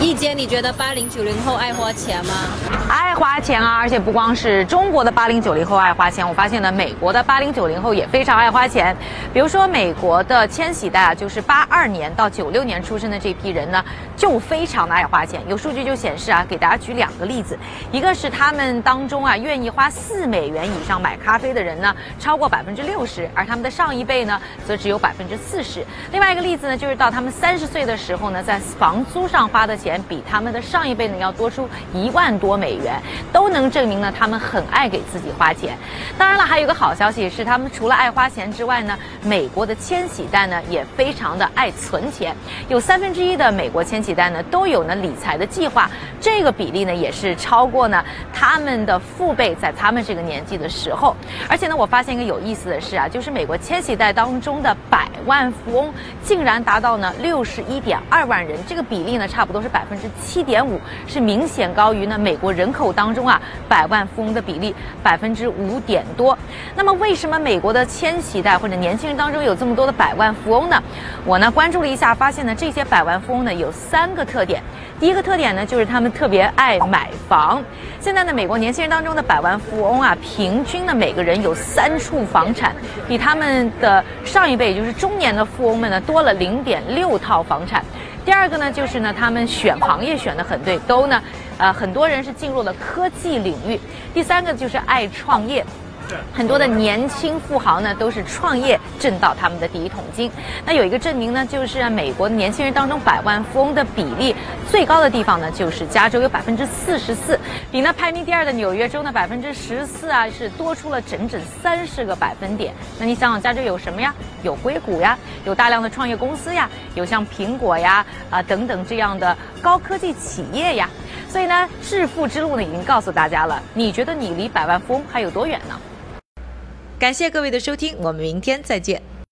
易姐，你觉得八零九零后爱花钱吗？爱花钱啊，而且不光是中国的八零九零后爱花钱，我发现呢，美国的八零九零后也非常爱花钱。比如说，美国的千禧代啊，就是八二年到九六年出生的这批人呢，就非常的爱花钱。有数据就显示啊，给大家举两个例子，一个是他们当中啊，愿意花四美元以上买咖啡的人呢，超过百分之六十，而他们的上一辈呢，则只有百分之四十。另外一个例子呢，就是到他们三十岁的时候呢，在房租上花的钱。钱比他们的上一辈呢要多出一万多美元，都能证明呢他们很爱给自己花钱。当然了，还有一个好消息是，他们除了爱花钱之外呢，美国的千禧代呢也非常的爱存钱，有三分之一的美国千禧代呢都有呢理财的计划，这个比例呢也是超过呢他们的父辈在他们这个年纪的时候。而且呢，我发现一个有意思的事啊，就是美国千禧代当中的百万富翁竟然达到呢六十一点二万人，这个比例呢差不多是百百分之。七点五是明显高于呢美国人口当中啊百万富翁的比例百分之五点多。那么为什么美国的千禧代或者年轻人当中有这么多的百万富翁呢？我呢关注了一下，发现呢这些百万富翁呢有三个特点。第一个特点呢就是他们特别爱买房。现在呢美国年轻人当中的百万富翁啊，平均呢每个人有三处房产，比他们的上一辈，也就是中年的富翁们呢多了零点六套房产。第二个呢，就是呢，他们选选行业选的很对，都呢，呃，很多人是进入了科技领域。第三个就是爱创业。很多的年轻富豪呢，都是创业挣到他们的第一桶金。那有一个证明呢，就是美国年轻人当中百万富翁的比例最高的地方呢，就是加州有百分之四十四，比那排名第二的纽约州的百分之十四啊，是多出了整整三十个百分点。那你想想，加州有什么呀？有硅谷呀，有大量的创业公司呀，有像苹果呀啊等等这样的高科技企业呀。所以呢，致富之路呢，已经告诉大家了。你觉得你离百万富翁还有多远呢？感谢各位的收听，我们明天再见。